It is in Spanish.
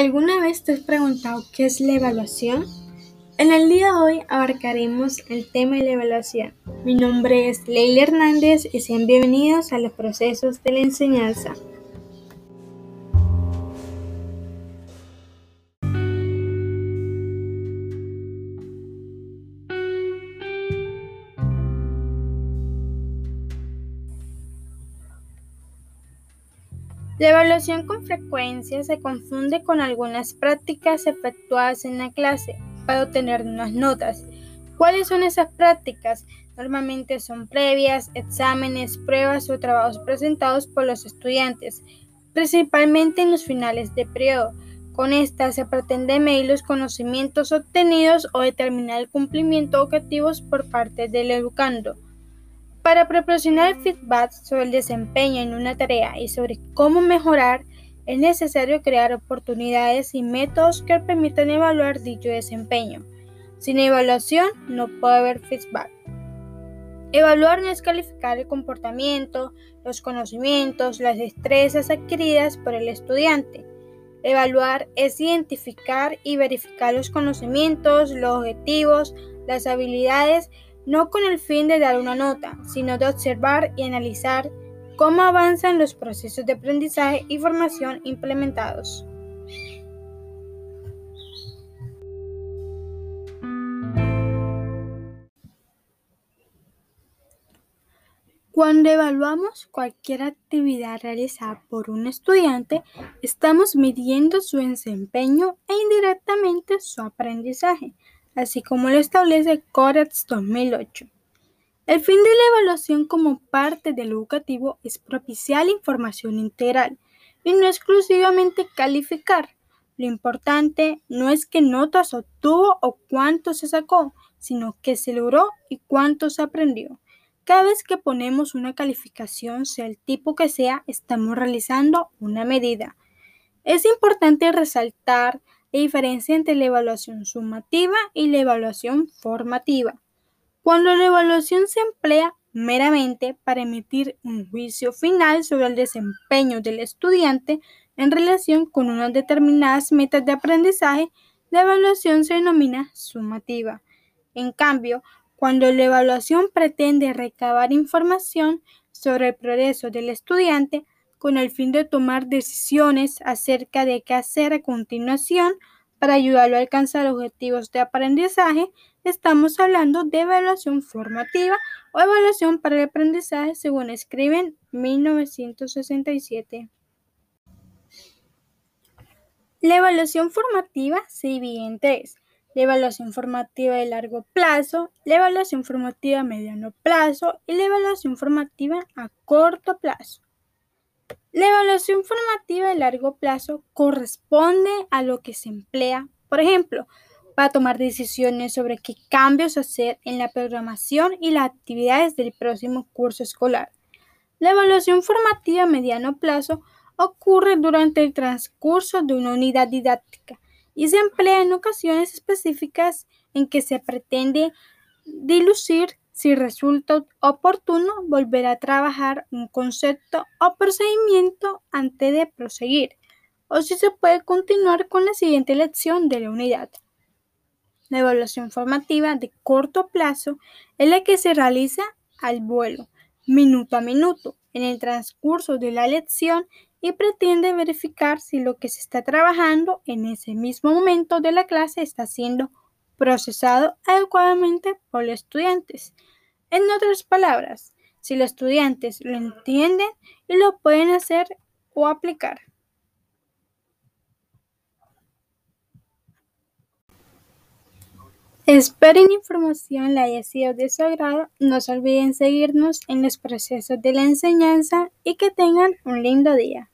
¿Alguna vez te has preguntado qué es la evaluación? En el día de hoy abarcaremos el tema de la evaluación. Mi nombre es Leila Hernández y sean bienvenidos a los procesos de la enseñanza. La evaluación con frecuencia se confunde con algunas prácticas efectuadas en la clase para obtener unas notas. ¿Cuáles son esas prácticas? Normalmente son previas, exámenes, pruebas o trabajos presentados por los estudiantes, principalmente en los finales de periodo. Con estas se pretende medir los conocimientos obtenidos o determinar el cumplimiento de objetivos por parte del educando. Para proporcionar feedback sobre el desempeño en una tarea y sobre cómo mejorar, es necesario crear oportunidades y métodos que permitan evaluar dicho desempeño. Sin evaluación no puede haber feedback. Evaluar no es calificar el comportamiento, los conocimientos, las destrezas adquiridas por el estudiante. Evaluar es identificar y verificar los conocimientos, los objetivos, las habilidades no con el fin de dar una nota, sino de observar y analizar cómo avanzan los procesos de aprendizaje y formación implementados. Cuando evaluamos cualquier actividad realizada por un estudiante, estamos midiendo su desempeño e indirectamente su aprendizaje así como lo establece Codex 2008. El fin de la evaluación como parte del educativo es propiciar la información integral y no exclusivamente calificar. Lo importante no es qué notas obtuvo o cuánto se sacó, sino qué se logró y cuánto se aprendió. Cada vez que ponemos una calificación, sea el tipo que sea, estamos realizando una medida. Es importante resaltar la diferencia entre la evaluación sumativa y la evaluación formativa. Cuando la evaluación se emplea meramente para emitir un juicio final sobre el desempeño del estudiante en relación con unas determinadas metas de aprendizaje, la evaluación se denomina sumativa. En cambio, cuando la evaluación pretende recabar información sobre el progreso del estudiante, con el fin de tomar decisiones acerca de qué hacer a continuación para ayudarlo a alcanzar objetivos de aprendizaje, estamos hablando de evaluación formativa o evaluación para el aprendizaje según escriben 1967. La evaluación formativa se divide en tres. La evaluación formativa de largo plazo, la evaluación formativa a mediano plazo y la evaluación formativa a corto plazo. La evaluación formativa de largo plazo corresponde a lo que se emplea, por ejemplo, para tomar decisiones sobre qué cambios hacer en la programación y las actividades del próximo curso escolar. La evaluación formativa a mediano plazo ocurre durante el transcurso de una unidad didáctica y se emplea en ocasiones específicas en que se pretende dilucir si resulta oportuno volver a trabajar un concepto o procedimiento antes de proseguir, o si se puede continuar con la siguiente lección de la unidad. La evaluación formativa de corto plazo es la que se realiza al vuelo, minuto a minuto, en el transcurso de la lección y pretende verificar si lo que se está trabajando en ese mismo momento de la clase está siendo procesado adecuadamente por los estudiantes. En otras palabras, si los estudiantes lo entienden y lo pueden hacer o aplicar. Espero la información le haya sido de su agrado. No se olviden seguirnos en los procesos de la enseñanza y que tengan un lindo día.